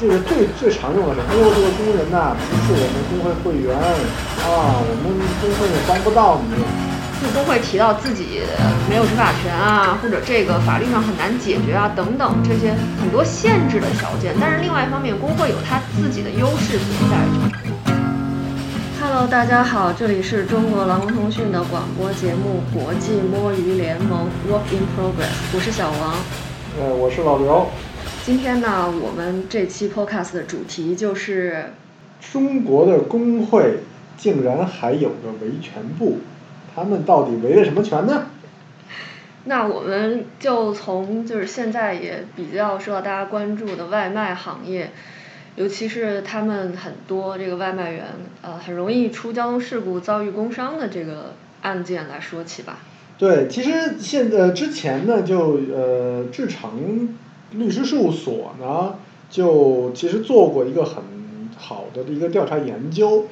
这个最最常用的是，哎呦，这个工人呐、不是我们工会会员啊，我们工会也帮不到你。就工会提到自己没有执法权啊，或者这个法律上很难解决啊，等等这些很多限制的条件。但是另外一方面，工会有它自己的优势存在着。Hello，大家好，这里是中国劳工通讯的广播节目《国际摸鱼联盟 Work in Progress》，我是小王。呃，我是老刘。今天呢，我们这期 Podcast 的主题就是中国的工会竟然还有个维权部，他们到底维了什么权呢？那我们就从就是现在也比较受到大家关注的外卖行业，尤其是他们很多这个外卖员呃很容易出交通事故遭遇工伤的这个案件来说起吧。对，其实现在之前呢，就呃志成律师事务所呢，就其实做过一个很好的一个调查研究，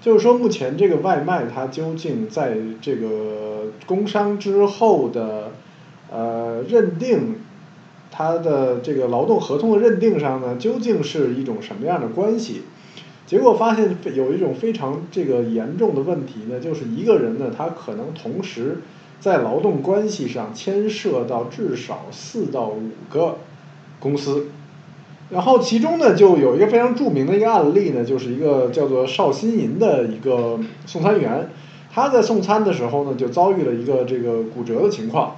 就是说目前这个外卖它究竟在这个工伤之后的呃认定，它的这个劳动合同的认定上呢，究竟是一种什么样的关系？结果发现有一种非常这个严重的问题呢，就是一个人呢，他可能同时在劳动关系上牵涉到至少四到五个公司，然后其中呢就有一个非常著名的一个案例呢，就是一个叫做邵新银的一个送餐员，他在送餐的时候呢就遭遇了一个这个骨折的情况。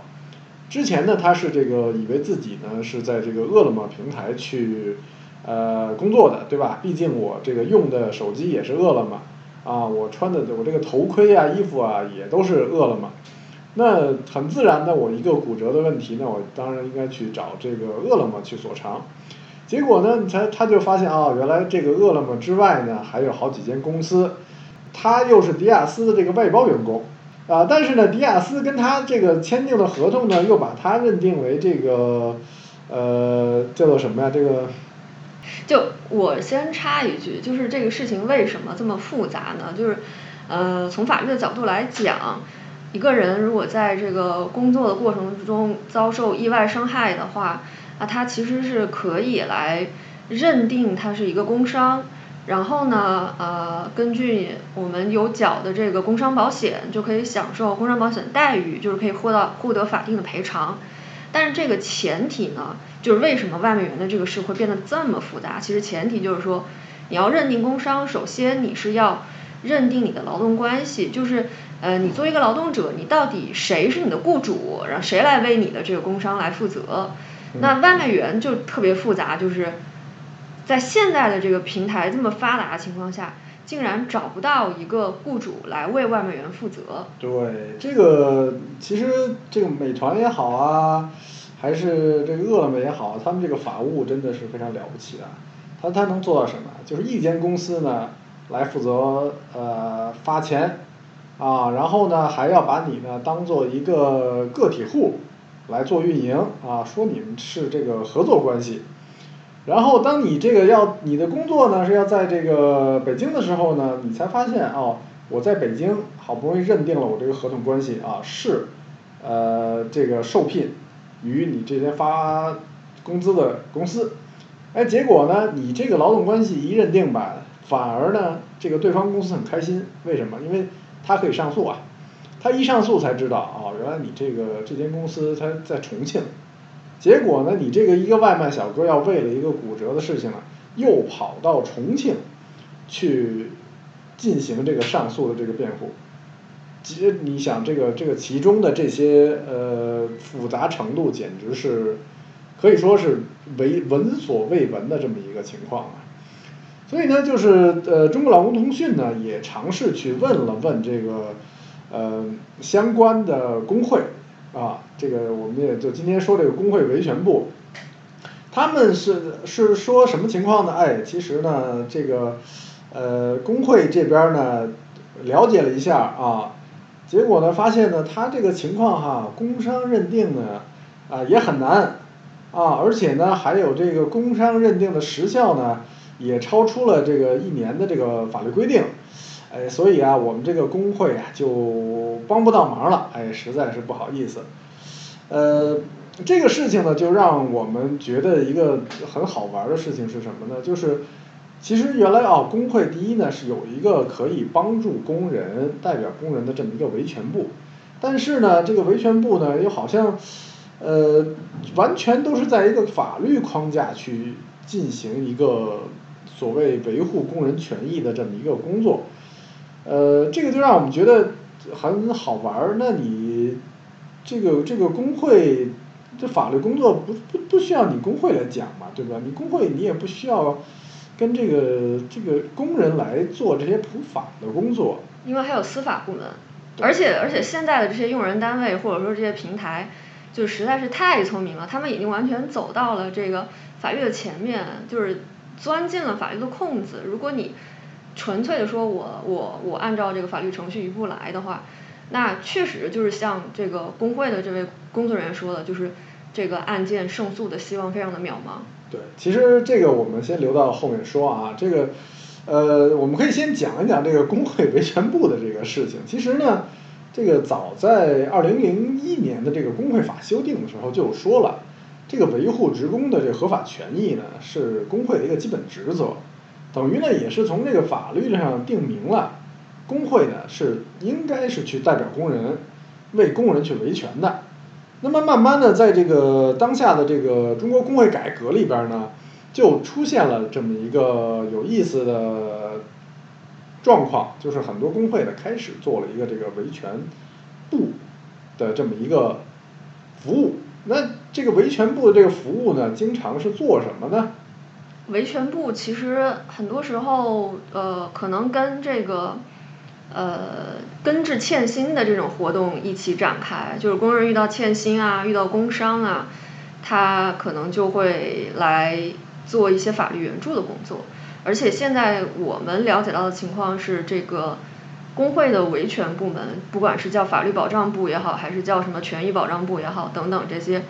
之前呢他是这个以为自己呢是在这个饿了么平台去呃工作的，对吧？毕竟我这个用的手机也是饿了么，啊，我穿的我这个头盔啊衣服啊也都是饿了么。那很自然的，我一个骨折的问题那，我当然应该去找这个饿了么去索偿。结果呢，他他就发现啊，原来这个饿了么之外呢，还有好几间公司，他又是迪亚斯的这个外包员工，啊，但是呢，迪亚斯跟他这个签订的合同呢，又把他认定为这个，呃，叫做什么呀？这个就我先插一句，就是这个事情为什么这么复杂呢？就是呃，从法律的角度来讲，一个人如果在这个工作的过程之中遭受意外伤害的话，那他其实是可以来认定他是一个工伤，然后呢，呃，根据我们有缴的这个工伤保险，就可以享受工伤保险待遇，就是可以获到获得法定的赔偿。但是这个前提呢，就是为什么外卖员的这个事会变得这么复杂？其实前提就是说，你要认定工伤，首先你是要认定你的劳动关系，就是呃，你作为一个劳动者，你到底谁是你的雇主，然后谁来为你的这个工伤来负责？那外卖员就特别复杂，就是在现在的这个平台这么发达的情况下，竟然找不到一个雇主来为外卖员负责。对这个，其实这个美团也好啊，还是这个饿了么也好，他们这个法务真的是非常了不起的。他他能做到什么？就是一间公司呢来负责呃发钱啊，然后呢还要把你呢当做一个个体户来做运营啊，说你们是这个合作关系。然后当你这个要你的工作呢是要在这个北京的时候呢，你才发现哦，我在北京好不容易认定了我这个合同关系啊是，呃这个受聘于你这边发工资的公司，哎结果呢你这个劳动关系一认定吧，反而呢这个对方公司很开心，为什么？因为他可以上诉啊，他一上诉才知道哦，原来你这个这间公司它在重庆。结果呢，你这个一个外卖小哥要为了一个骨折的事情呢，又跑到重庆去进行这个上诉的这个辩护。其实你想这个这个其中的这些呃复杂程度，简直是可以说是为闻所未闻的这么一个情况啊。所以呢，就是呃中国劳工通讯呢也尝试去问了问这个呃相关的工会。啊，这个我们也就今天说这个工会维权部，他们是是说什么情况呢？哎，其实呢，这个呃工会这边呢了解了一下啊，结果呢发现呢，他这个情况哈，工伤认定呢啊也很难啊，而且呢还有这个工伤认定的时效呢也超出了这个一年的这个法律规定。哎，所以啊，我们这个工会啊就帮不到忙了，哎，实在是不好意思。呃，这个事情呢，就让我们觉得一个很好玩的事情是什么呢？就是其实原来啊，工会第一呢是有一个可以帮助工人、代表工人的这么一个维权部，但是呢，这个维权部呢又好像呃完全都是在一个法律框架去进行一个所谓维护工人权益的这么一个工作，呃，这个就让我们觉得很好玩儿。那你这个这个工会这法律工作不不不需要你工会来讲嘛，对吧？你工会你也不需要跟这个这个工人来做这些普法的工作。因为还有司法部门，而且而且现在的这些用人单位或者说这些平台，就实在是太聪明了，他们已经完全走到了这个法律的前面，就是钻进了法律的空子。如果你纯粹的说我我我按照这个法律程序一步来的话，那确实就是像这个工会的这位工作人员说的，就是这个案件胜诉的希望非常的渺茫。对，其实这个我们先留到后面说啊，这个呃我们可以先讲一讲这个工会维权部的这个事情。其实呢，这个早在二零零一年的这个工会法修订的时候就说了，这个维护职工的这合法权益呢是工会的一个基本职责，等于呢也是从这个法律上定明了，工会呢是应该是去代表工人，为工人去维权的。那么慢慢的，在这个当下的这个中国工会改革里边呢，就出现了这么一个有意思的状况，就是很多工会呢开始做了一个这个维权部的这么一个服务。那这个维权部的这个服务呢，经常是做什么呢？维权部其实很多时候呃可能跟这个呃根治欠薪的这种活动一起展开，就是工人遇到欠薪啊，遇到工伤啊，他可能就会来做一些法律援助的工作。而且现在我们了解到的情况是，这个工会的维权部门，不管是叫法律保障部也好，还是叫什么权益保障部也好，等等这些，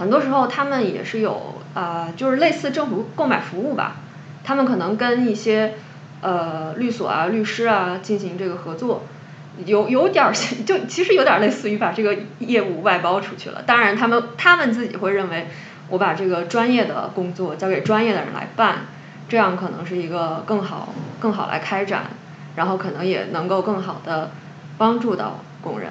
很多时候他们也是有啊、就是类似政府购买服务吧，他们可能跟一些呃律所啊、律师啊进行这个合作，有有点儿 就其实有点儿类似于把这个业务外包出去了。当然，他们他们自己会认为，我把这个专业的工作交给专业的人来办，这样可能是一个更好更好来开展，然后可能也能够更好的帮助到工人。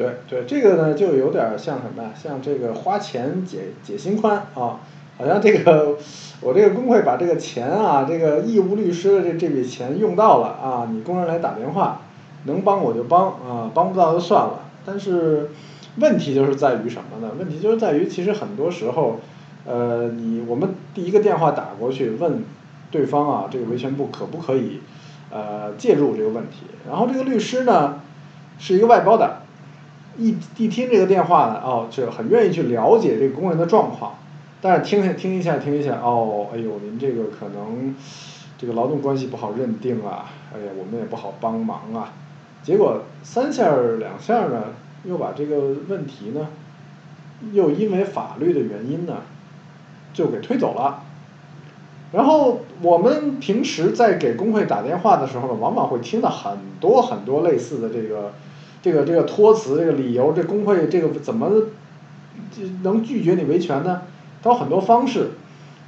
对对，这个呢就有点像什么呀？像这个花钱解解心宽啊，好像这个我这个工会把这个钱啊，这个义务律师的这这笔钱用到了啊，你工人来打电话，能帮我就帮啊，帮不到就算了。但是问题就是在于什么呢？问题就是在于其实很多时候，呃，你我们第一个电话打过去问对方啊，这个维权部可不可以呃介入这个问题？然后这个律师呢是一个外包的。一一听这个电话呢，哦，就很愿意去了解这个工人的状况，但是听下听一下听一下，哦，哎呦，您这个可能这个劳动关系不好认定啊，哎呀，我们也不好帮忙啊，结果三下两下呢，又把这个问题呢，又因为法律的原因呢，就给推走了。然后我们平时在给工会打电话的时候呢，往往会听到很多很多类似的这个。这个这个托词这个理由，这工会这个怎么能拒绝你维权呢？它有很多方式，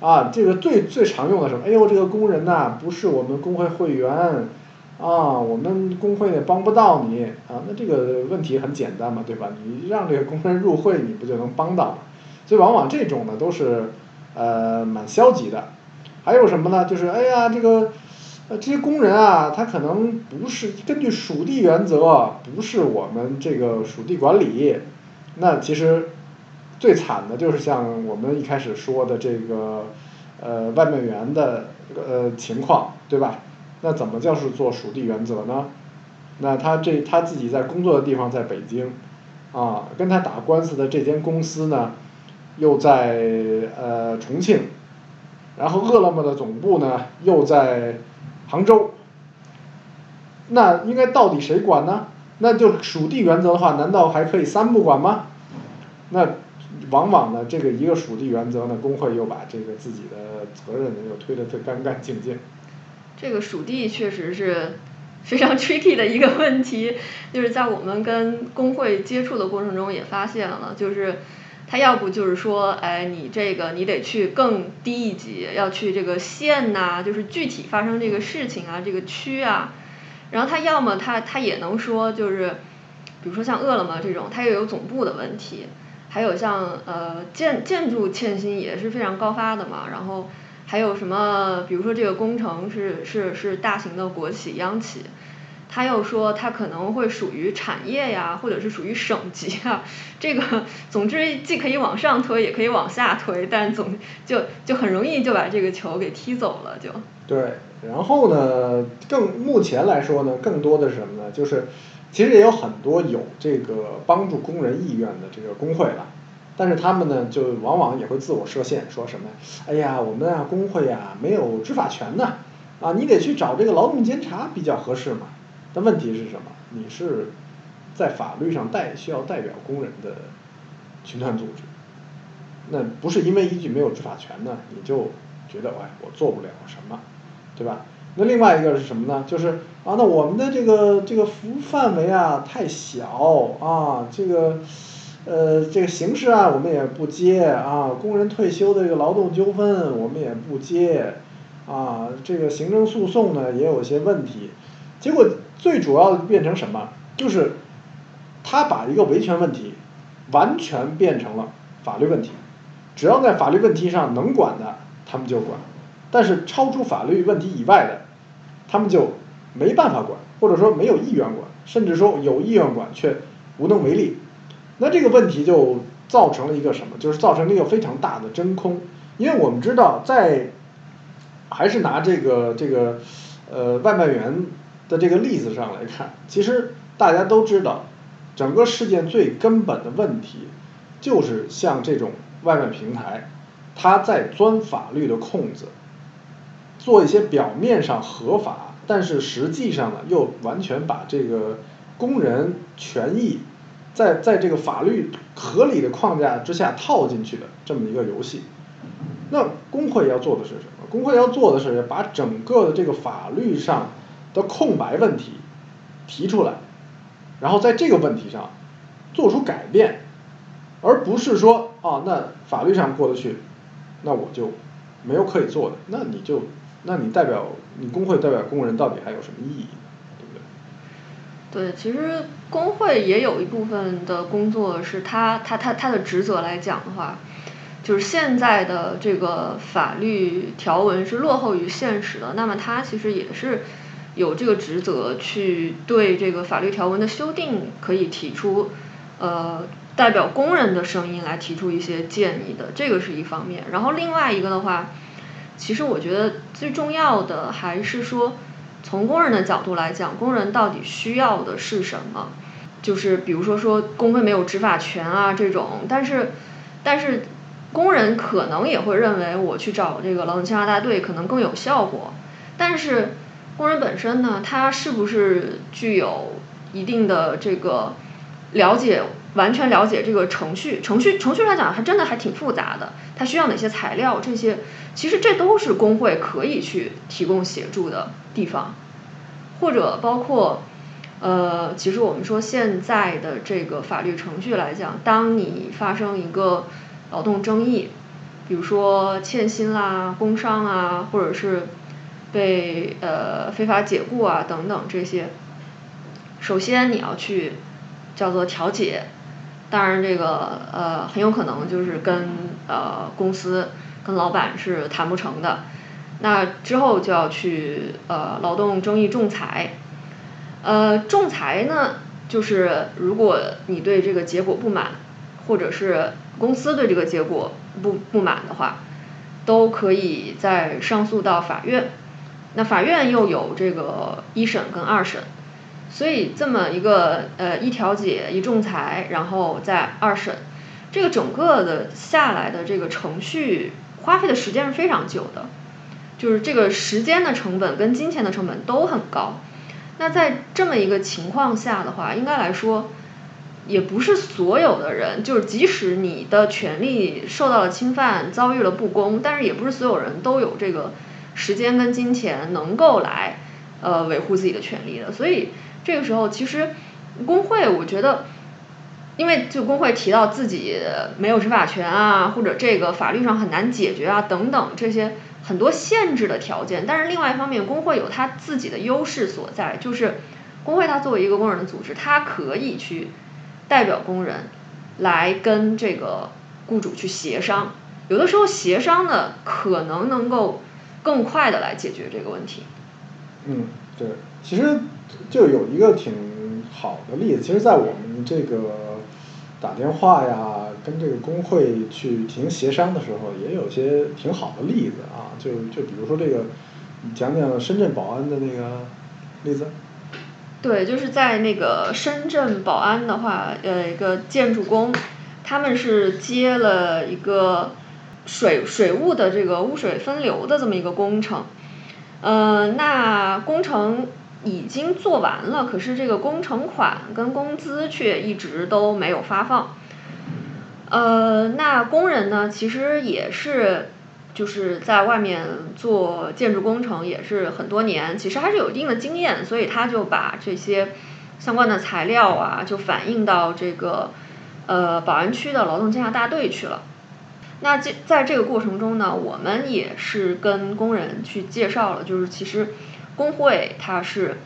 啊，这个最最常用的什么？哎呦，这个工人呐，不是我们工会会员，啊，我们工会也帮不到你，啊，那这个问题很简单嘛，对吧？你让这个工人入会，你不就能帮到吗？所以往往这种呢都是呃蛮消极的。还有什么呢？就是哎呀，这个。呃，这些工人啊，他可能不是根据属地原则，不是我们这个属地管理，那其实最惨的就是像我们一开始说的这个呃外卖员的呃情况，对吧？那怎么叫是做属地原则呢？那他这他自己在工作的地方在北京，啊，跟他打官司的这间公司呢，又在呃重庆，然后饿了么的总部呢又在。杭州，那应该到底谁管呢？那就属地原则的话，难道还可以三不管吗？那往往呢，这个一个属地原则呢，工会又把这个自己的责任呢又推得特干干净净。这个属地确实是非常 tricky 的一个问题，就是在我们跟工会接触的过程中也发现了，就是他要不就是说，哎，你这个你得去更低一级，要去这个县呐，就是具体发生这个事情啊，这个区啊，然后他要么他他也能说就是，比如说像饿了么这种，它也有总部的问题，还有像呃建建筑欠薪也是非常高发的嘛，然后还有什么，比如说这个工程是是是大型的国企央企。他又说，他可能会属于产业呀，或者是属于省级啊。这个，总之既可以往上推，也可以往下推，但总就就很容易就把这个球给踢走了，就。对，然后呢，更目前来说呢，更多的是什么呢？就是其实也有很多有这个帮助工人意愿的这个工会了，但是他们呢，就往往也会自我设限，说什么？哎呀，我们啊工会呀没有执法权呢，啊，你得去找这个劳动监察比较合适嘛。但问题是什么？你是在法律上代需要代表工人的群团组织，那不是因为一句没有执法权呢，你就觉得哎我做不了什么，对吧？那另外一个是什么呢？就是啊，那我们的这个这个服务范围啊太小啊，这个呃这个刑事案我们也不接啊，工人退休的这个劳动纠纷我们也不接啊，这个行政诉讼呢也有些问题，结果。最主要的变成什么？就是他把一个维权问题完全变成了法律问题，只要在法律问题上能管的，他们就管；但是超出法律问题以外的，他们就没办法管，或者说没有意愿管，甚至说有意愿管却无能为力。那这个问题就造成了一个什么？就是造成了一个非常大的真空。因为我们知道，在还是拿这个这个呃外卖员。的这个例子上来看，其实大家都知道，整个事件最根本的问题，就是像这种外卖平台，它在钻法律的空子，做一些表面上合法，但是实际上呢又完全把这个工人权益，在在这个法律合理的框架之下套进去的这么一个游戏。那工会要做的是什么？工会要做的是把整个的这个法律上。的空白问题提出来，然后在这个问题上做出改变，而不是说啊，那法律上过得去，那我就没有可以做的，那你就，那你代表你工会代表工人到底还有什么意义？对不对？对，其实工会也有一部分的工作是他他他他的职责来讲的话，就是现在的这个法律条文是落后于现实的，那么他其实也是。有这个职责去对这个法律条文的修订可以提出，呃，代表工人的声音来提出一些建议的，这个是一方面。然后另外一个的话，其实我觉得最重要的还是说，从工人的角度来讲，工人到底需要的是什么？就是比如说说工会没有执法权啊这种，但是但是工人可能也会认为我去找这个劳动监察大队可能更有效果，但是。工人本身呢，他是不是具有一定的这个了解，完全了解这个程序？程序程序来讲，还真的还挺复杂的。他需要哪些材料？这些其实这都是工会可以去提供协助的地方，或者包括呃，其实我们说现在的这个法律程序来讲，当你发生一个劳动争议，比如说欠薪啦、工伤啊，或者是。被呃非法解雇啊等等这些，首先你要去叫做调解，当然这个呃很有可能就是跟呃公司跟老板是谈不成的，那之后就要去呃劳动争议仲裁，呃仲裁呢就是如果你对这个结果不满，或者是公司对这个结果不不满的话，都可以再上诉到法院。那法院又有这个一审跟二审，所以这么一个呃一调解一仲裁，然后再二审，这个整个的下来的这个程序花费的时间是非常久的，就是这个时间的成本跟金钱的成本都很高。那在这么一个情况下的话，应该来说，也不是所有的人，就是即使你的权利受到了侵犯，遭遇了不公，但是也不是所有人都有这个。时间跟金钱能够来呃维护自己的权利的，所以这个时候其实工会我觉得因为就工会提到自己没有执法权啊，或者这个法律上很难解决啊等等这些很多限制的条件，但是另外一方面，工会有它自己的优势所在，就是工会它作为一个工人的组织，它可以去代表工人来跟这个雇主去协商，有的时候协商呢可能能够更快的来解决这个问题。嗯，对，其实就有一个挺好的例子，其实，在我们这个打电话呀，跟这个工会去进行协商的时候，也有些挺好的例子啊，就就比如说这个，你讲讲深圳宝安的那个例子。对，就是在那个深圳宝安的话，呃，一个建筑工，他们是接了一个水水务的这个污水分流的这么一个工程。呃，那工程已经做完了，可是这个工程款跟工资却一直都没有发放。呃，那工人呢，其实也是就是在外面做建筑工程也是很多年，其实还是有一定的经验，所以他就把这些相关的材料啊，就反映到这个呃宝安区的劳动监察大队去了。那这在这个过程中呢，我们也是跟工人去介绍了，就是其实工会它是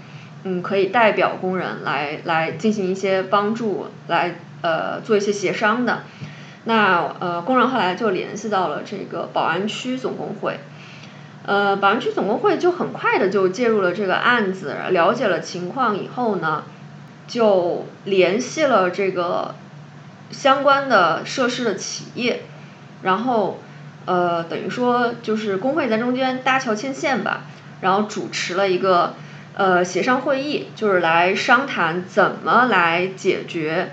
嗯可以代表工人来来进行一些帮助，来呃做一些协商的。那呃工人后来就联系到了这个宝安区总工会，呃宝安区总工会就很快的就介入了这个案子，了解了情况以后呢，就联系了这个相关的涉事的企业。然后，呃，等于说就是工会在中间搭桥牵线吧，然后主持了一个呃协商会议，就是来商谈怎么来解决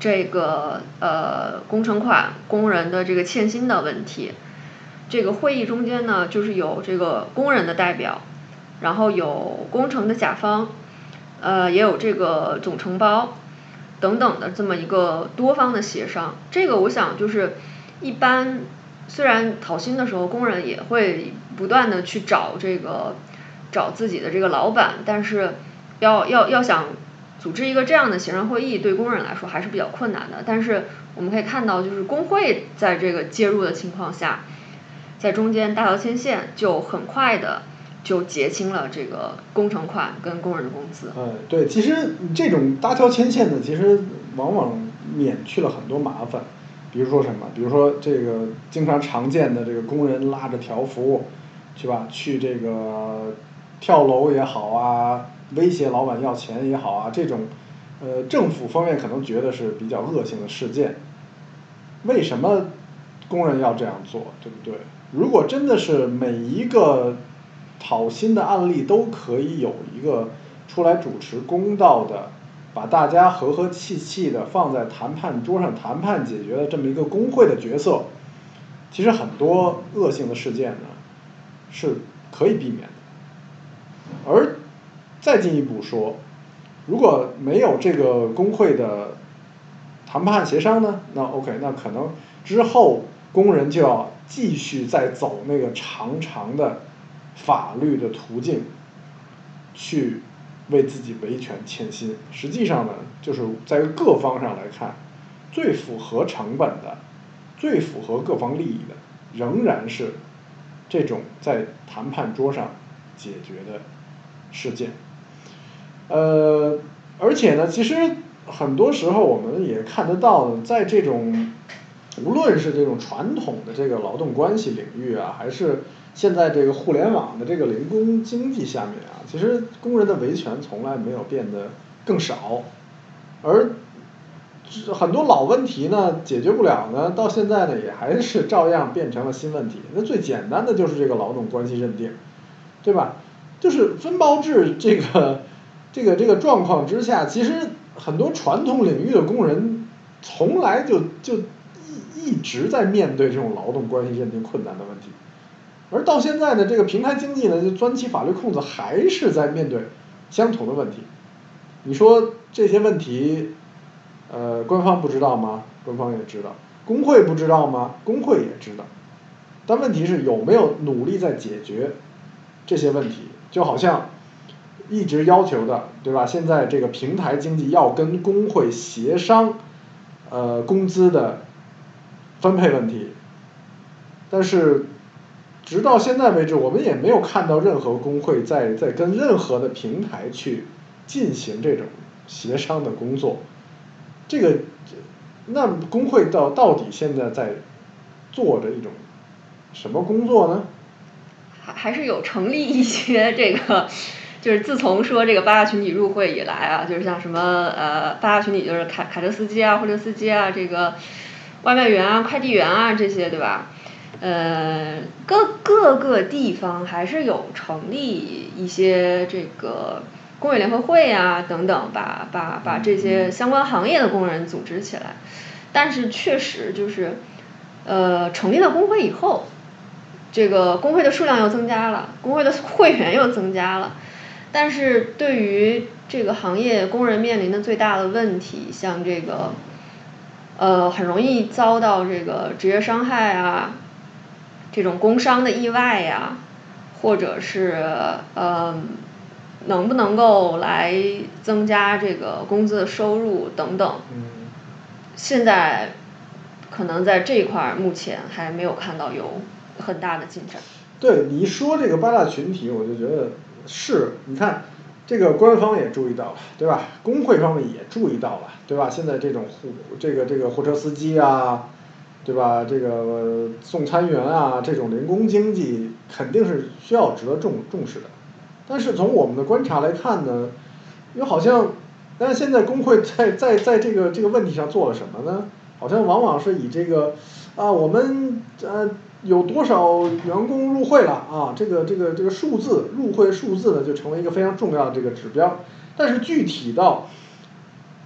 这个呃工程款工人的这个欠薪的问题。这个会议中间呢，就是有这个工人的代表，然后有工程的甲方，呃，也有这个总承包等等的这么一个多方的协商。这个我想就是。一般虽然讨薪的时候，工人也会不断的去找这个找自己的这个老板，但是要要要想组织一个这样的协商会议，对工人来说还是比较困难的。但是我们可以看到，就是工会在这个介入的情况下，在中间搭桥牵线，就很快的就结清了这个工程款跟工人的工资。嗯，对，其实这种搭桥牵线的，其实往往免去了很多麻烦。比如说什么？比如说这个经常常见的这个工人拉着条幅，去吧？去这个跳楼也好啊，威胁老板要钱也好啊，这种呃政府方面可能觉得是比较恶性的事件。为什么工人要这样做？对不对？如果真的是每一个讨薪的案例都可以有一个出来主持公道的。把大家和和气气的放在谈判桌上谈判解决的这么一个工会的角色，其实很多恶性的事件呢是可以避免的。而再进一步说，如果没有这个工会的谈判协商呢，那 OK，那可能之后工人就要继续再走那个长长的法律的途径去。为自己维权欠薪，实际上呢，就是在各方上来看，最符合成本的、最符合各方利益的，仍然是这种在谈判桌上解决的事件。呃，而且呢，其实很多时候我们也看得到，在这种无论是这种传统的这个劳动关系领域啊，还是现在这个互联网的这个零工经济下面啊，其实工人的维权从来没有变得更少，而很多老问题呢解决不了呢，到现在呢也还是照样变成了新问题。那最简单的就是这个劳动关系认定，对吧？就是分包制这个 这个这个状况之下，其实很多传统领域的工人从来就就一一直在面对这种劳动关系认定困难的问题。而到现在呢，这个平台经济呢，就钻起法律空子，还是在面对相同的问题。你说这些问题，呃，官方不知道吗？官方也知道。工会不知道吗？工会也知道。但问题是有没有努力在解决这些问题？就好像一直要求的，对吧？现在这个平台经济要跟工会协商，呃工资的分配问题，但是直到现在为止，我们也没有看到任何工会在在跟任何的平台去进行这种协商的工作，这个那工会到到底现在在做着一种什么工作呢？还还是有成立一些这个，就是自从说这个八大群体入会以来啊，就是像什么呃八大群体就是卡卡车司机啊、货车司机啊、这个外卖员啊、快递员啊这些对吧？呃，各各个地方还是有成立一些这个工业联合会啊等等，把把把这些相关行业的工人组织起来，但是确实就是呃成立了工会以后。这个工会的数量又增加了，工会的会员又增加了，但是对于这个行业工人面临的最大的问题，像这个，呃，很容易遭到这个职业伤害啊，这种工伤的意外呀，或者是呃，能不能够来增加这个工资的收入等等，嗯现在可能在这一块儿目前还没有看到有。很大的进展。对你一说这个八大群体，我就觉得是，你看这个官方也注意到了，对吧？工会方面也注意到了，对吧？现在这种货这个这个货车司机啊，对吧？这个送餐员啊，这种零工经济肯定是需要值得重重视的。但是从我们的观察来看呢，又好像，但是现在工会在在在这个这个问题上做了什么呢？好像往往是以这个啊，我们呃。有多少员工入会了啊？这个这个这个数字入会数字呢，就成为一个非常重要的这个指标。但是具体到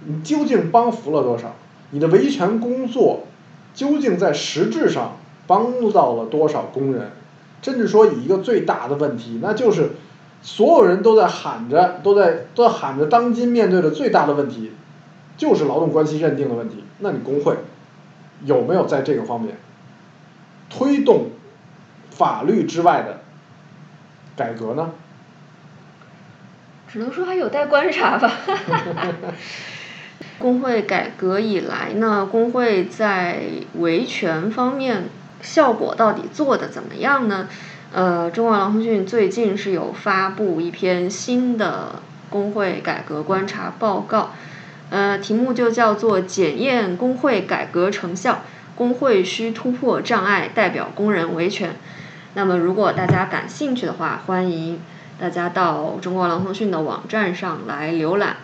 你究竟帮扶了多少，你的维权工作究竟在实质上帮助到了多少工人？甚至说以一个最大的问题，那就是所有人都在喊着，都在都在喊着，当今面对的最大的问题就是劳动关系认定的问题。那你工会有没有在这个方面？推动法律之外的改革呢？只能说还有待观察吧。工会改革以来呢，工会在维权方面效果到底做的怎么样呢？呃，中国劳通讯最近是有发布一篇新的工会改革观察报告，呃，题目就叫做检验工会改革成效。工会需突破障碍，代表工人维权。那么，如果大家感兴趣的话，欢迎大家到中国劳通讯的网站上来浏览。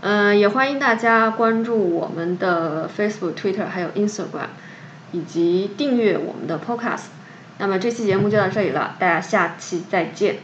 嗯，也欢迎大家关注我们的 Facebook、Twitter 还有 Instagram，以及订阅我们的 Podcast。那么这期节目就到这里了，大家下期再见。